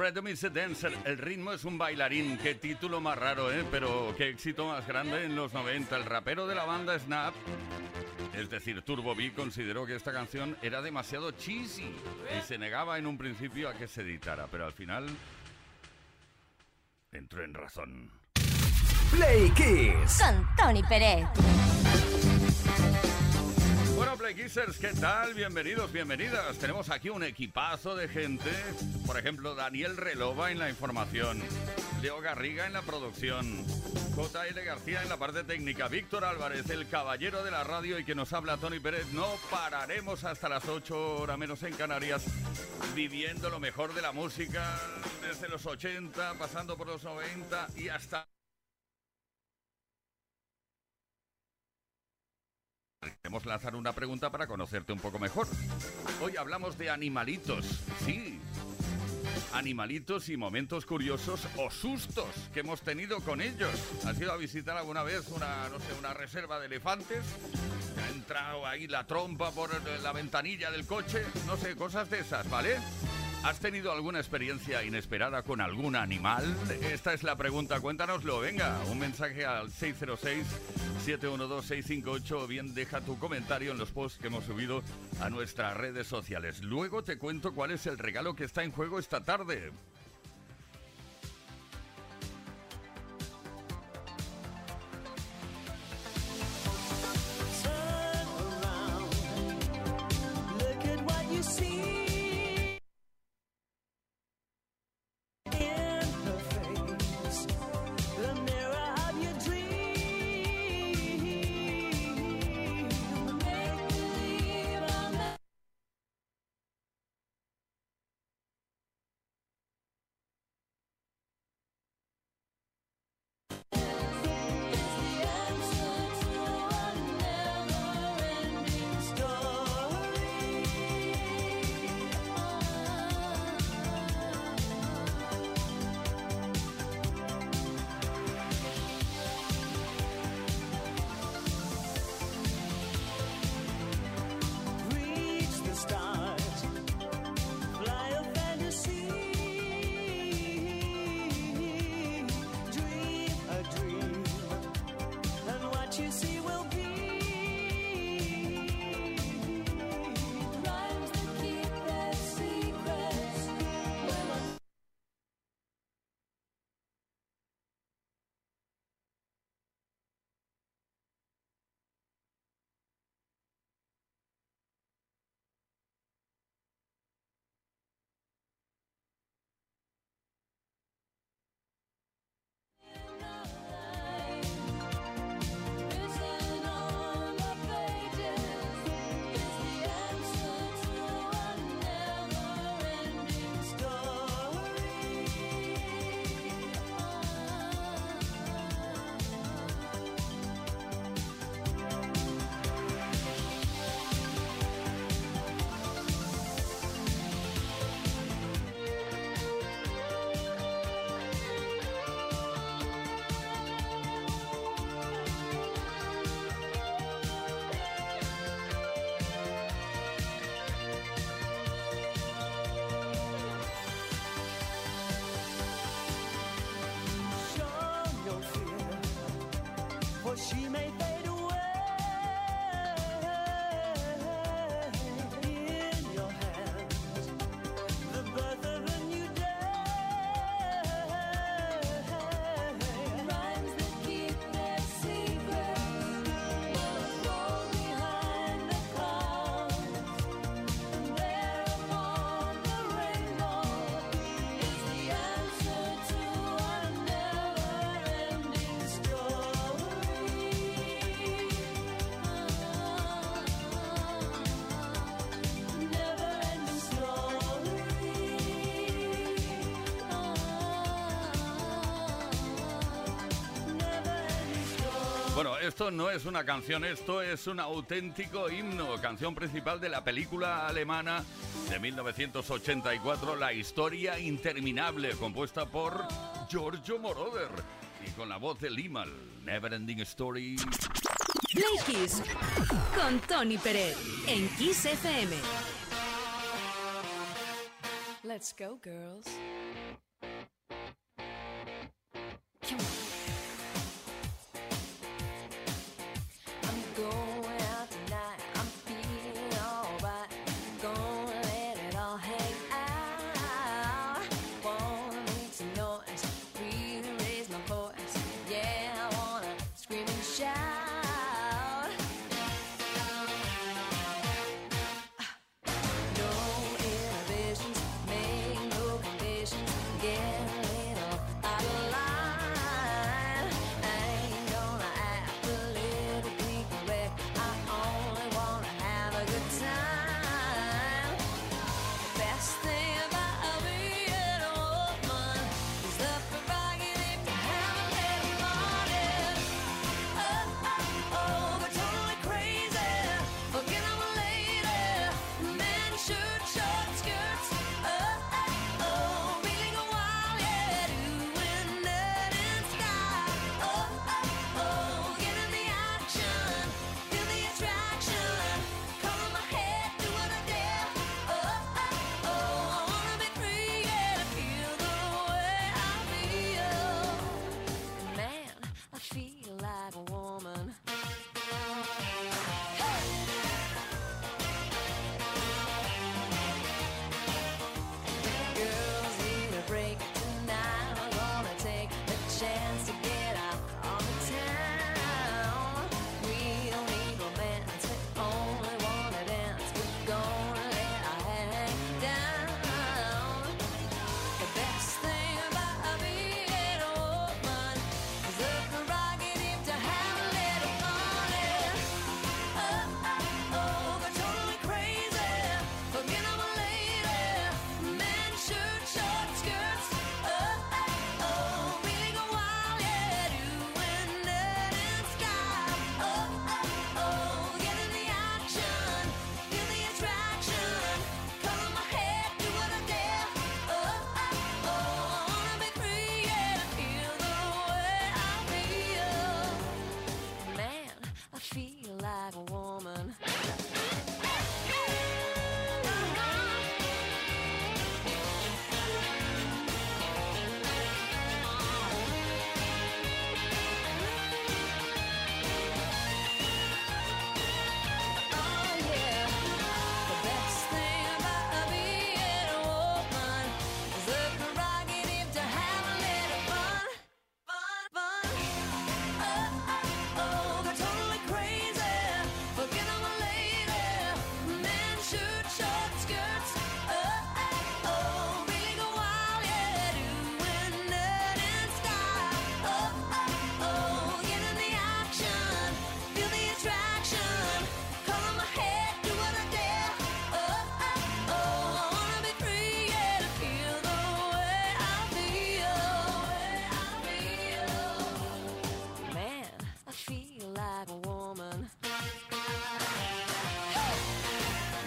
Rhythm is a dancer. El ritmo es un bailarín. Qué título más raro, ¿eh? Pero qué éxito más grande en los 90. El rapero de la banda Snap, es decir, Turbo B, consideró que esta canción era demasiado cheesy y se negaba en un principio a que se editara, pero al final entró en razón. Play Kiss. Con Tony Pérez. Bueno, Play Kissers, ¿qué tal? Bienvenidos, bienvenidas. Tenemos aquí un equipazo de gente. Por ejemplo, Daniel Relova en la información. Leo Garriga en la producción. J.L. García en la parte técnica. Víctor Álvarez, el caballero de la radio y que nos habla Tony Pérez. No pararemos hasta las 8 horas menos en Canarias, viviendo lo mejor de la música desde los 80, pasando por los 90 y hasta... Queremos lanzar una pregunta para conocerte un poco mejor. Hoy hablamos de animalitos. Sí. Animalitos y momentos curiosos o sustos que hemos tenido con ellos. ¿Has ido a visitar alguna vez una, no sé, una reserva de elefantes? ¿Te ha entrado ahí la trompa por la ventanilla del coche? No sé, cosas de esas, ¿vale? ¿Has tenido alguna experiencia inesperada con algún animal? Esta es la pregunta, cuéntanoslo. Venga, un mensaje al 606-712-658 o bien deja tu comentario en los posts que hemos subido a nuestras redes sociales. Luego te cuento cuál es el regalo que está en juego esta tarde. Bueno, esto no es una canción, esto es un auténtico himno, canción principal de la película alemana de 1984, La historia interminable, compuesta por Giorgio Moroder y con la voz de Limal, Never Ending Story. Play Kiss con Tony Pérez en Kiss FM. Let's go, girls.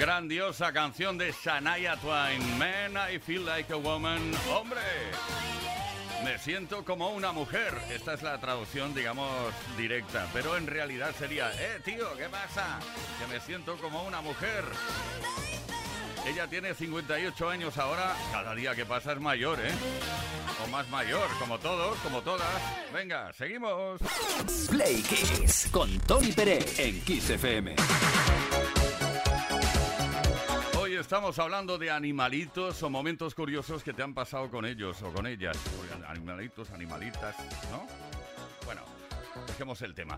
Grandiosa canción de Shania Twain, Man, I Feel Like a Woman. ¡Hombre! Me siento como una mujer. Esta es la traducción, digamos, directa. Pero en realidad sería, eh, tío, ¿qué pasa? Que me siento como una mujer. Ella tiene 58 años ahora. Cada día que pasa es mayor, ¿eh? O más mayor, como todos, como todas. Venga, seguimos. Play Kiss con Tony Pérez en Kiss FM. Estamos hablando de animalitos o momentos curiosos que te han pasado con ellos o con ellas. Animalitos, animalitas, ¿no? Bueno, dejemos el tema.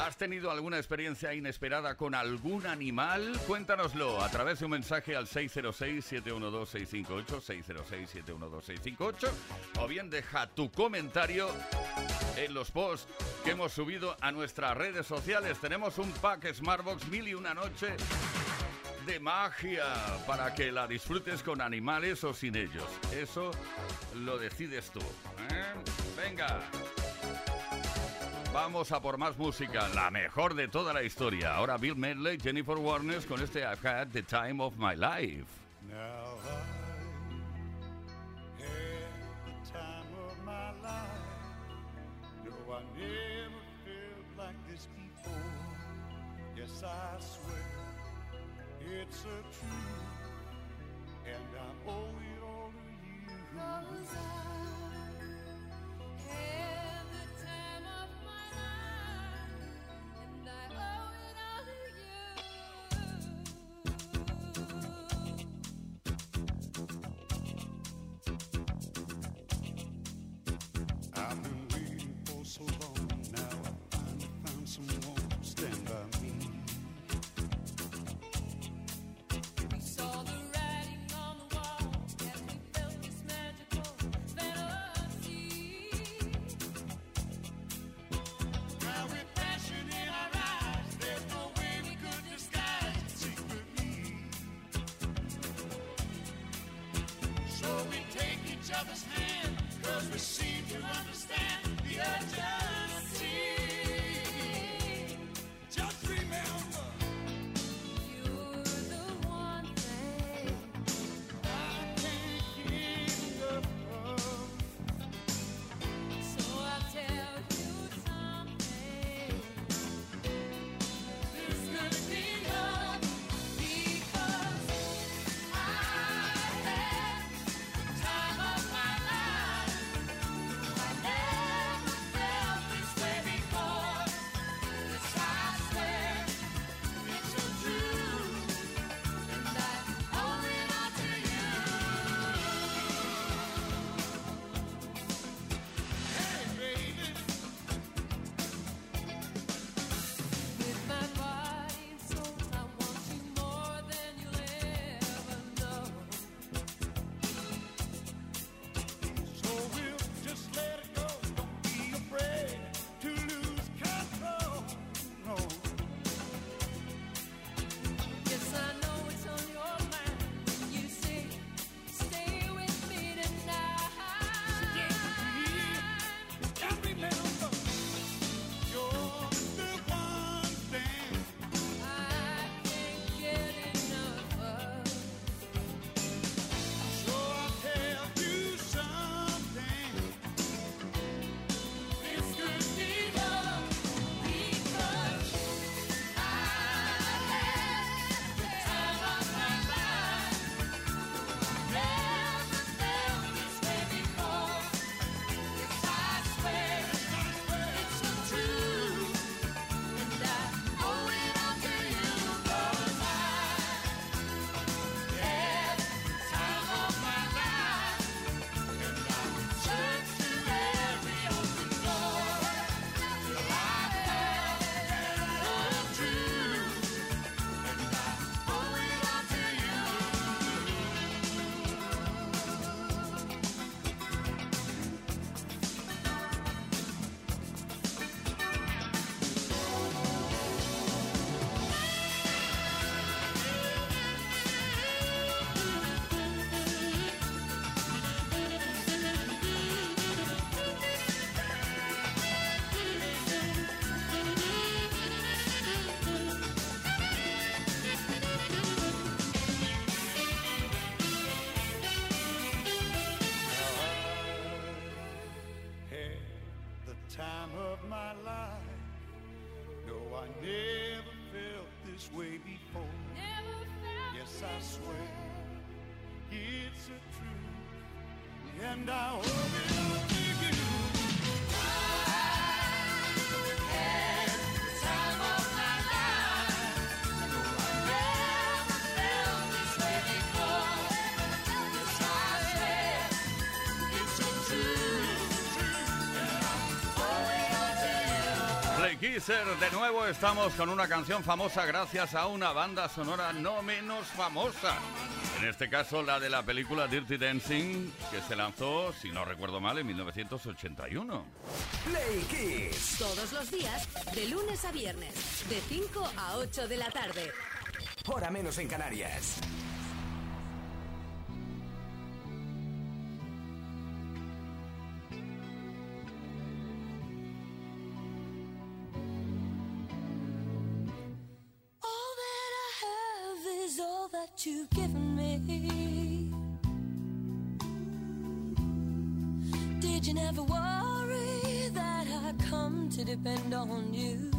¿Has tenido alguna experiencia inesperada con algún animal? Cuéntanoslo a través de un mensaje al 606-712-658, 606-712-658, o bien deja tu comentario en los posts que hemos subido a nuestras redes sociales. Tenemos un pack Smartbox mil y una noche de magia para que la disfrutes con animales o sin ellos. Eso lo decides tú. ¿eh? Venga. vamos a por más música, la mejor de toda la historia. Ahora Bill Medley, Jennifer Warnes con este I've had the time of my life. Now I the time of my life. No, I never felt like this before. Yes, I swear it's a truth, and I owe it all to you. Cause I and you. Kisser, de nuevo estamos con una canción famosa gracias a una banda sonora no menos famosa. En este caso, la de la película Dirty Dancing, que se lanzó, si no recuerdo mal, en 1981. Play Kiss. Todos los días, de lunes a viernes, de 5 a 8 de la tarde. Hora menos en Canarias. You've given me. Did you never worry that I come to depend on you?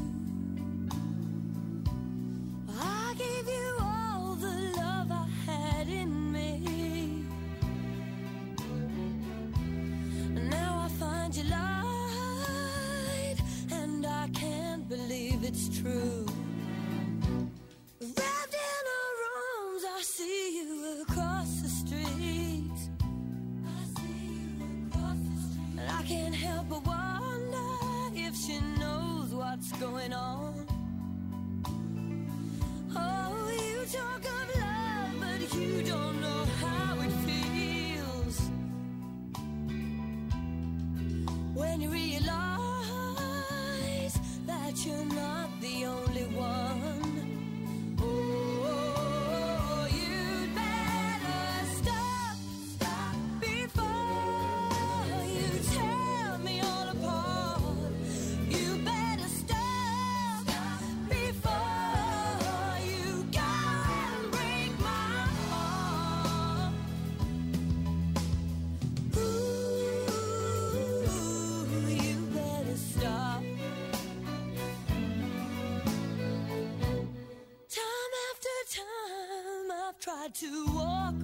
Time, I've tried to walk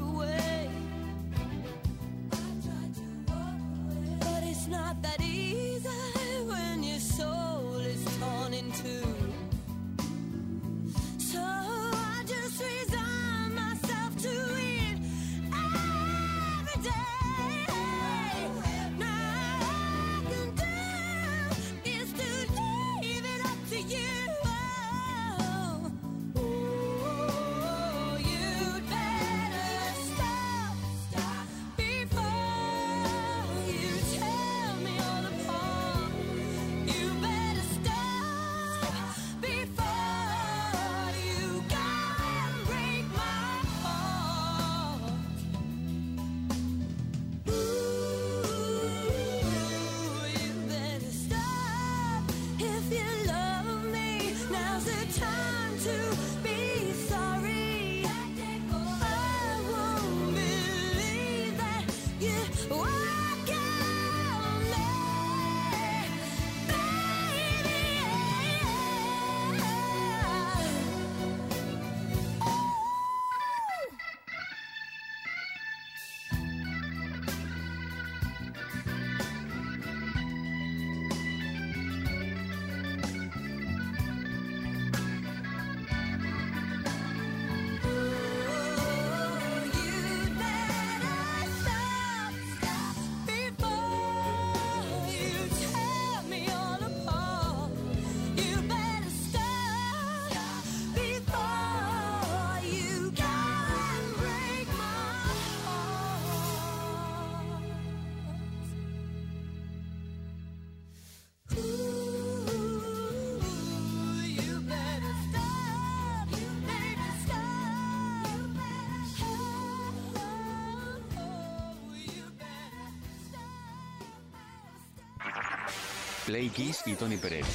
Play Kiss y Tony Pérez.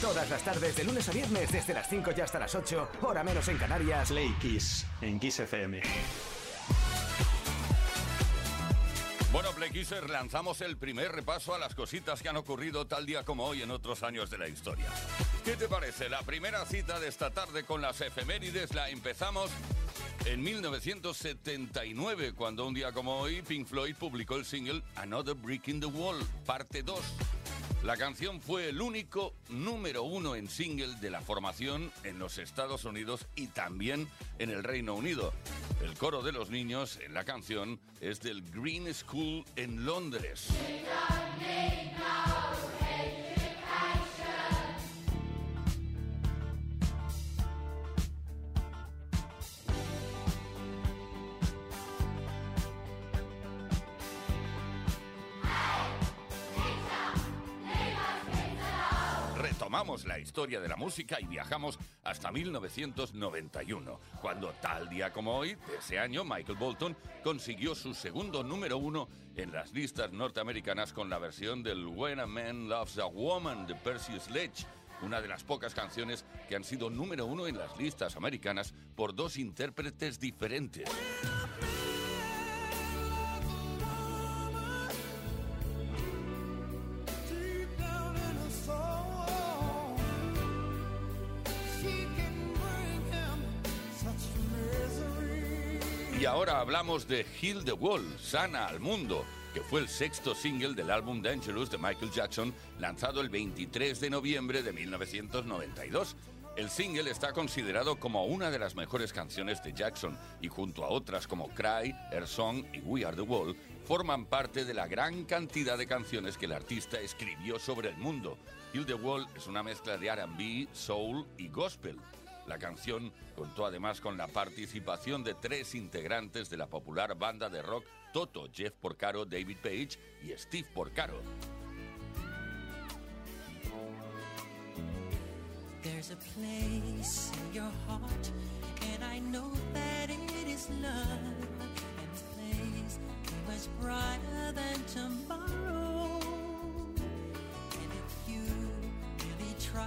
Todas las tardes, de lunes a viernes, desde las 5 y hasta las 8, hora menos en Canarias. Play Kiss en Kiss FM. Bueno, Play Kisser, lanzamos el primer repaso a las cositas que han ocurrido tal día como hoy en otros años de la historia. ¿Qué te parece? La primera cita de esta tarde con las efemérides la empezamos en 1979, cuando un día como hoy Pink Floyd publicó el single Another Brick in the Wall, parte 2. La canción fue el único número uno en single de la formación en los Estados Unidos y también en el Reino Unido. El coro de los niños en la canción es del Green School en Londres. Retomamos la historia de la música y viajamos hasta 1991, cuando tal día como hoy, de ese año, Michael Bolton consiguió su segundo número uno en las listas norteamericanas con la versión del When a Man Loves a Woman de Percy Sledge. una de las pocas canciones que han sido número uno en las listas americanas por dos intérpretes diferentes. Hablamos de Heal the Wall, Sana al Mundo, que fue el sexto single del álbum Dangerous de Michael Jackson, lanzado el 23 de noviembre de 1992. El single está considerado como una de las mejores canciones de Jackson y junto a otras como Cry, Air Song y We Are the Wall, forman parte de la gran cantidad de canciones que el artista escribió sobre el mundo. Heal the Wall es una mezcla de RB, soul y gospel. La canción contó además con la participación de tres integrantes de la popular banda de rock Toto, Jeff Porcaro, David Page y Steve Porcaro. There's a place in your heart, and I know that it is love. And this place much brighter than tomorrow. And if you really try,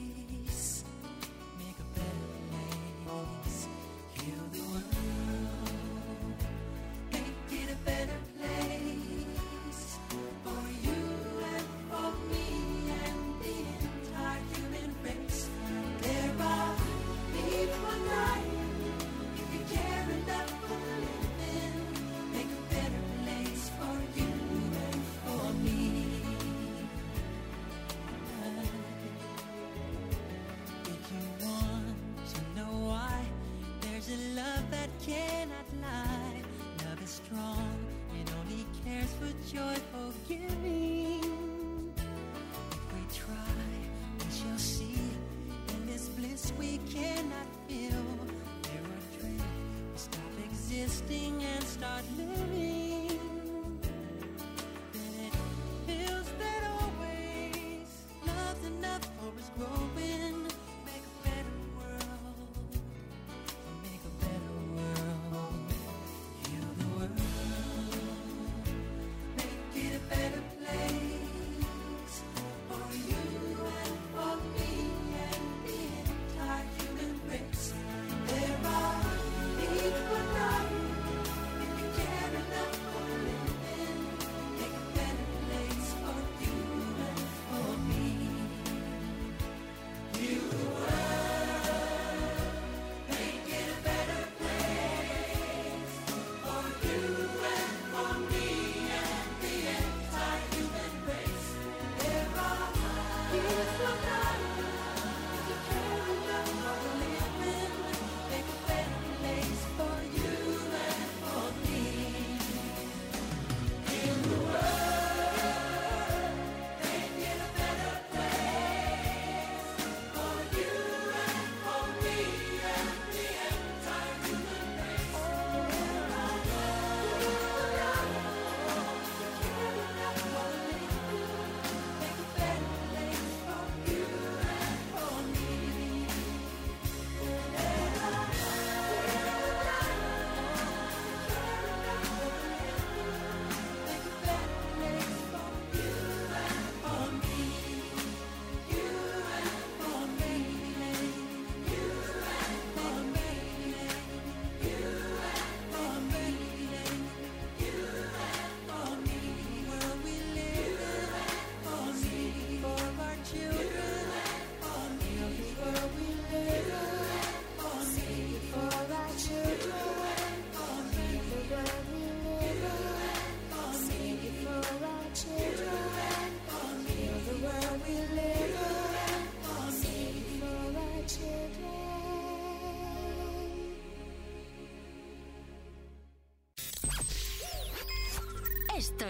people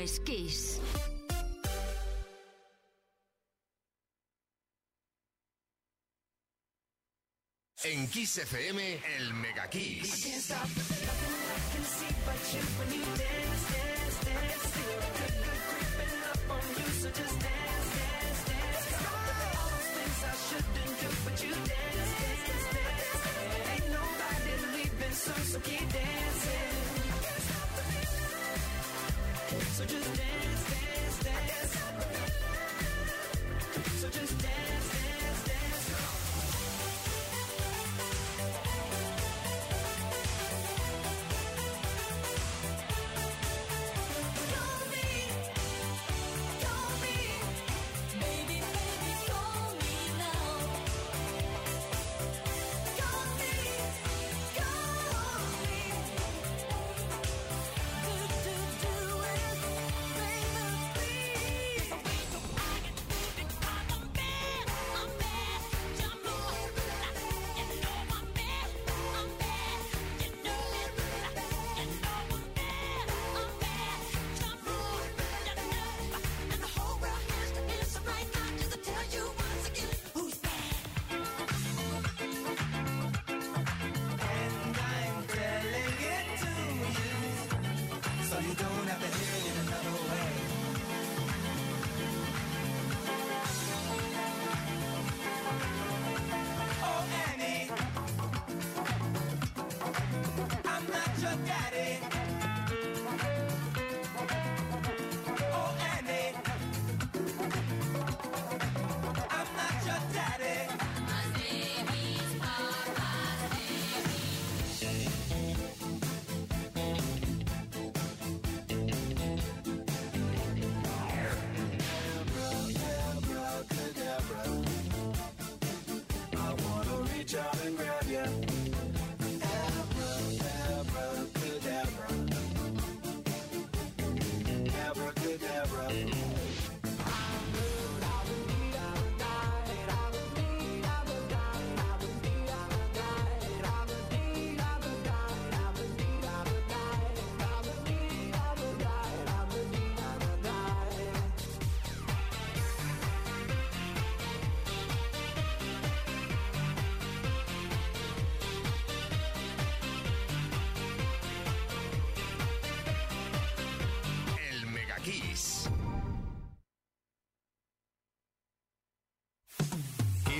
es Kiss. En Kiss FM, el Mega Kiss. job and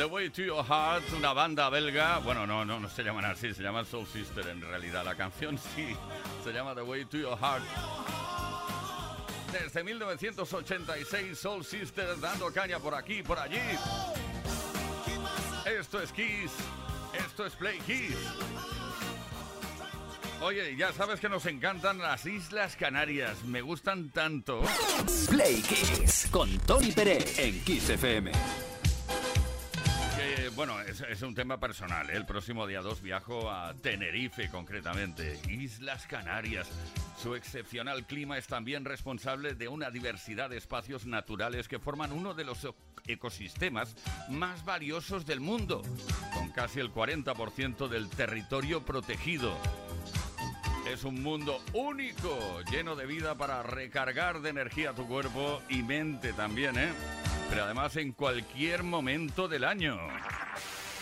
The Way to Your Heart, una banda belga. Bueno, no, no, no se llaman así, se llaman Soul Sister en realidad. La canción sí, se llama The Way to Your Heart. Desde 1986, Soul Sister dando caña por aquí por allí. Esto es Kiss, esto es Play Kiss. Oye, ya sabes que nos encantan las Islas Canarias, me gustan tanto. Play Kiss con Tony Pérez en Kiss FM. Bueno, es, un tema personal. ¿eh? El próximo día 2 viajo a Tenerife, concretamente, Islas Canarias. Su excepcional clima es también responsable de una diversidad de espacios naturales que forman uno de los ecosistemas más valiosos del mundo, con casi el 40% del territorio protegido. Es un mundo único, lleno de vida para recargar de energía tu cuerpo y mente también, ¿eh? Pero además en cualquier momento del año.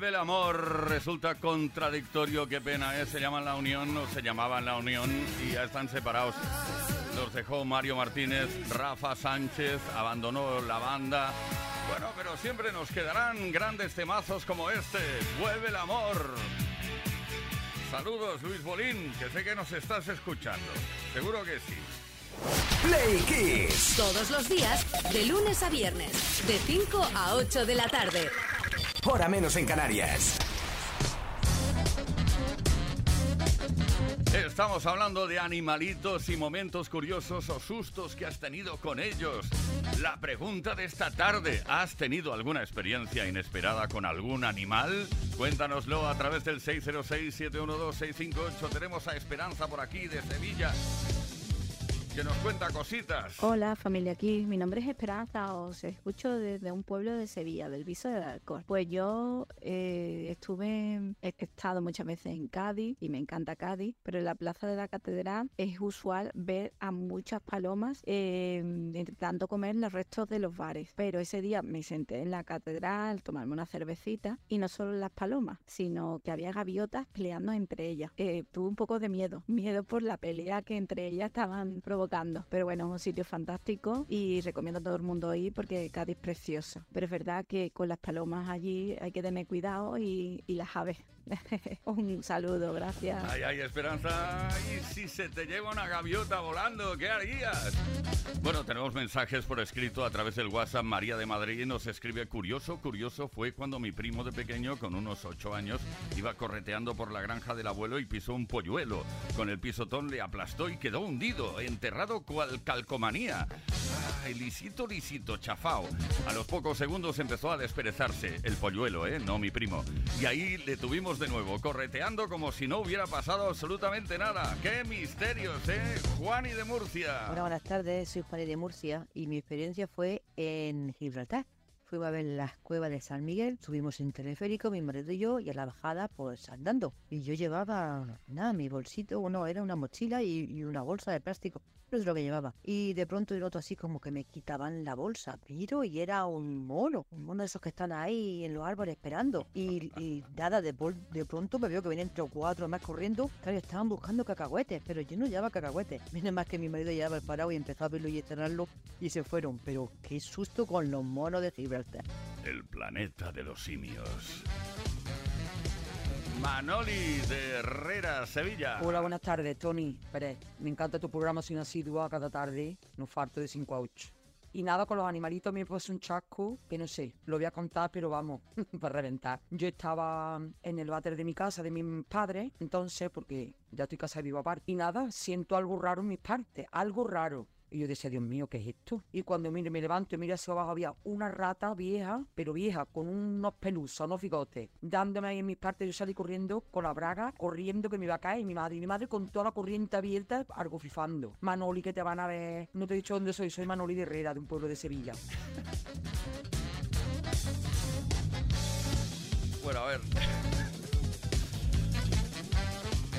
Vuelve el amor, resulta contradictorio, qué pena, ¿eh? Se llaman La Unión, o se llamaban La Unión, y ya están separados. Los dejó Mario Martínez, Rafa Sánchez, abandonó la banda. Bueno, pero siempre nos quedarán grandes temazos como este. Vuelve el amor. Saludos, Luis Bolín, que sé que nos estás escuchando. Seguro que sí. Play Kiss. Todos los días, de lunes a viernes, de 5 a 8 de la tarde. Hora menos en Canarias. Estamos hablando de animalitos y momentos curiosos o sustos que has tenido con ellos. La pregunta de esta tarde, ¿has tenido alguna experiencia inesperada con algún animal? Cuéntanoslo a través del 606-712-658. Tenemos a Esperanza por aquí de Sevilla, que nos cuenta cositas. Hola familia aquí, mi nombre es Esperanza, os escucho desde un pueblo de Sevilla, del Viso del Alcor. Pues yo eh, estuve, he estado muchas veces en Cádiz y me encanta Cádiz, pero en la plaza de la catedral es usual ver a muchas palomas eh, intentando comer los restos de los bares. Pero ese día me senté en la catedral, tomarme una cervecita y no solo las palomas, sino que había gaviotas peleando entre ellas. Eh, tuve un poco de miedo, miedo por la pelea que entre ellas estaban provocando. Pero bueno, es un sitio fantástico y recomiendo a todo el mundo ir porque Cádiz es precioso. Pero es verdad que con las palomas allí hay que tener cuidado y, y las aves. un saludo, gracias. Ay, ay, Esperanza. ¿Y si se te lleva una gaviota volando? ¿Qué harías? Bueno, tenemos mensajes por escrito a través del WhatsApp. María de Madrid nos escribe, curioso, curioso fue cuando mi primo de pequeño, con unos ocho años, iba correteando por la granja del abuelo y pisó un polluelo. Con el pisotón le aplastó y quedó hundido, enterrado cual calcomanía. Ay, lisito, lisito, chafao. A los pocos segundos empezó a desperezarse. El polluelo, ¿eh? No mi primo. Y ahí le tuvimos de nuevo, correteando como si no hubiera pasado absolutamente nada. ¡Qué misterios, eh! Juani de Murcia. Hola, buenas tardes, soy Juan de Murcia y mi experiencia fue en Gibraltar. Fuimos a ver las cuevas de San Miguel, subimos en teleférico, mi marido y yo, y a la bajada, pues andando. Y yo llevaba, nada, mi bolsito, no, era una mochila y, y una bolsa de plástico. Eso es lo que llevaba. Y de pronto el otro así como que me quitaban la bolsa. Miro y era un mono, un mono de esos que están ahí en los árboles esperando. Y, y nada, de, de pronto me veo que vienen entre cuatro más corriendo. Claro, estaban buscando cacahuetes, pero yo no llevaba cacahuetes. Menos más que mi marido llevaba el parado y empezó a verlo y a cerrarlo y se fueron. Pero qué susto con los monos de Gibraltar. El planeta de los simios. Manoli de Herrera, Sevilla. Hola, buenas tardes, Tony. Me encanta tu programa, soy asidua cada tarde, no falto de 5 a 8. Y nada, con los animalitos me puse un chasco que no sé, lo voy a contar, pero vamos, para reventar. Yo estaba en el váter de mi casa, de mis padres, entonces, porque ya estoy casa y vivo aparte. Y nada, siento algo raro en mis partes, algo raro. Y yo decía, Dios mío, ¿qué es esto? Y cuando mire, me levanto y miro hacia abajo, había una rata vieja, pero vieja, con unos pelusos, unos bigotes, dándome ahí en mis partes. Yo salí corriendo con la braga, corriendo que me iba a caer. Y mi madre, y mi madre con toda la corriente abierta, algo fifando. Manoli, que te van a ver. No te he dicho dónde soy, soy Manoli de Herrera, de un pueblo de Sevilla. Bueno, a ver.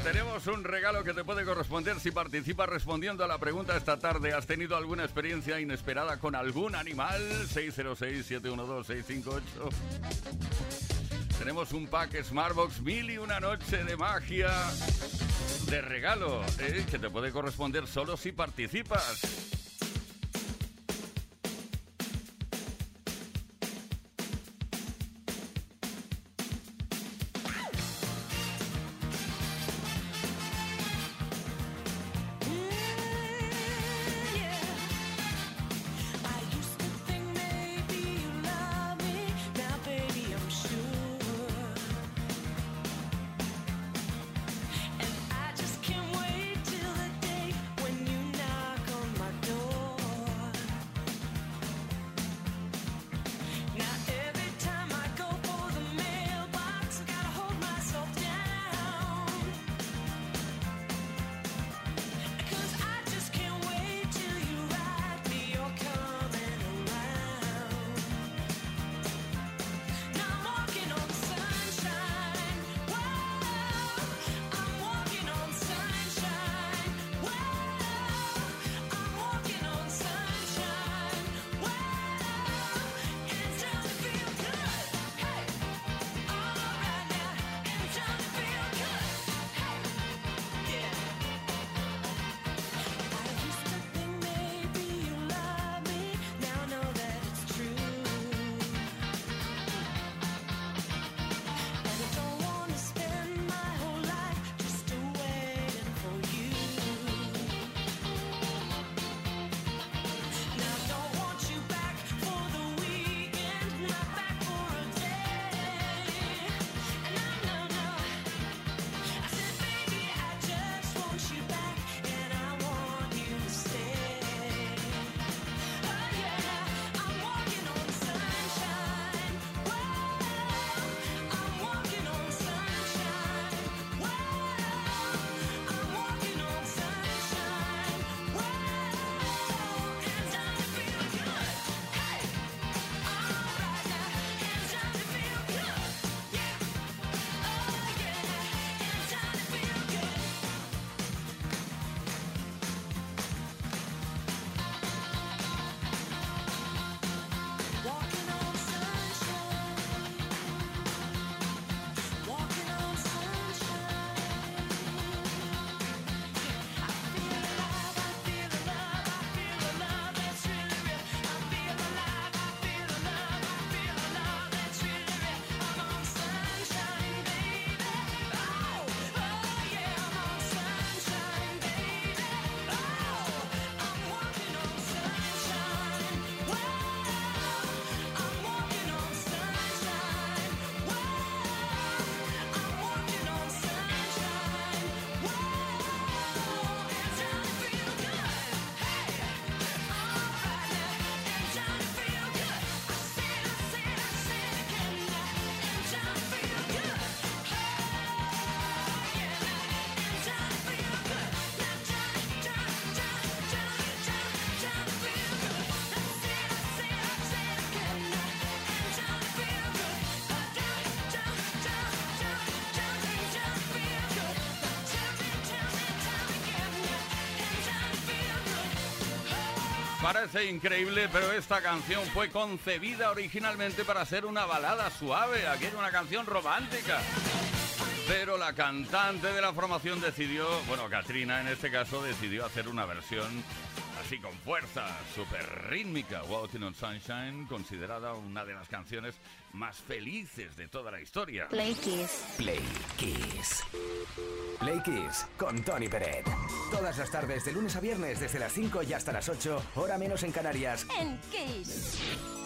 Tenemos un regalo que te puede corresponder si participas respondiendo a la pregunta esta tarde. ¿Has tenido alguna experiencia inesperada con algún animal? 606-712-658. Tenemos un pack Smartbox mil y una noche de magia de regalo, ¿eh? que te puede corresponder solo si participas. Parece increíble, pero esta canción fue concebida originalmente para ser una balada suave. Aquí era una canción romántica. Pero la cantante de la formación decidió, bueno, Katrina en este caso, decidió hacer una versión así con fuerza, súper rítmica. Walking on Sunshine, considerada una de las canciones más felices de toda la historia. Play Kiss. Play Kiss. Play Kiss con Tony Peret. Todas las tardes, de lunes a viernes, desde las 5 y hasta las 8, hora menos en Canarias. En Kiss.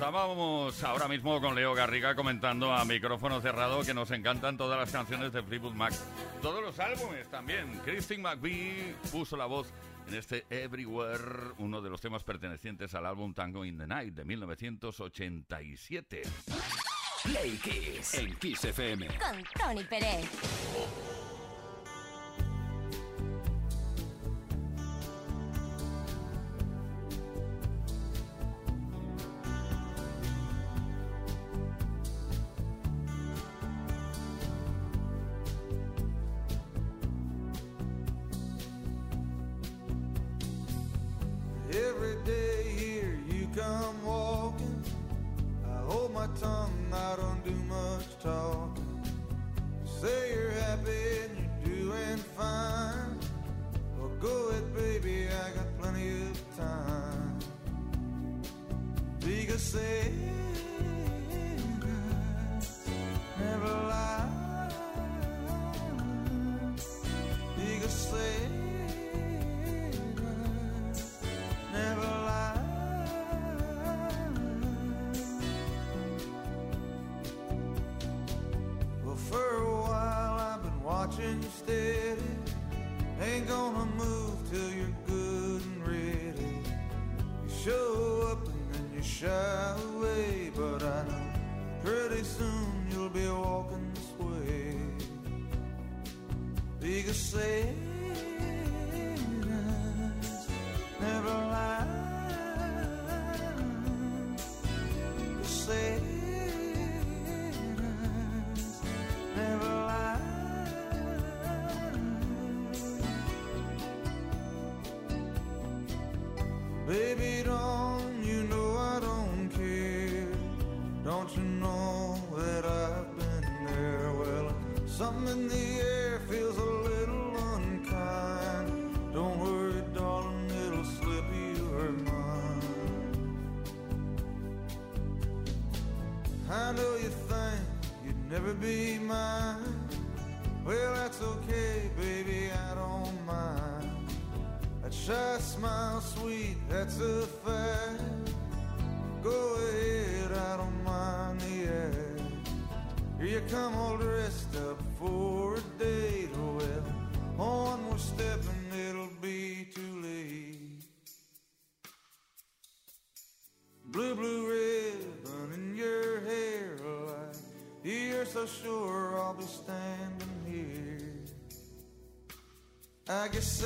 Estábamos ahora mismo con Leo Garriga comentando a micrófono cerrado que nos encantan todas las canciones de Fleetwood Mac. Todos los álbumes también. Christine McVie puso la voz en este Everywhere, uno de los temas pertenecientes al álbum Tango in the Night de 1987. Play Kiss en Kiss FM. Con Tony Pérez. Tongue, I don't do much talking. Say you're happy and you're doing fine. Well, go ahead, baby, I got plenty of time. Because say never be mine. Well, that's okay, baby, I don't mind. Try to smile sweet, that's a fact. Go ahead, I don't mind the act. Here you come all dressed up for a date. Oh, well, one more step I guess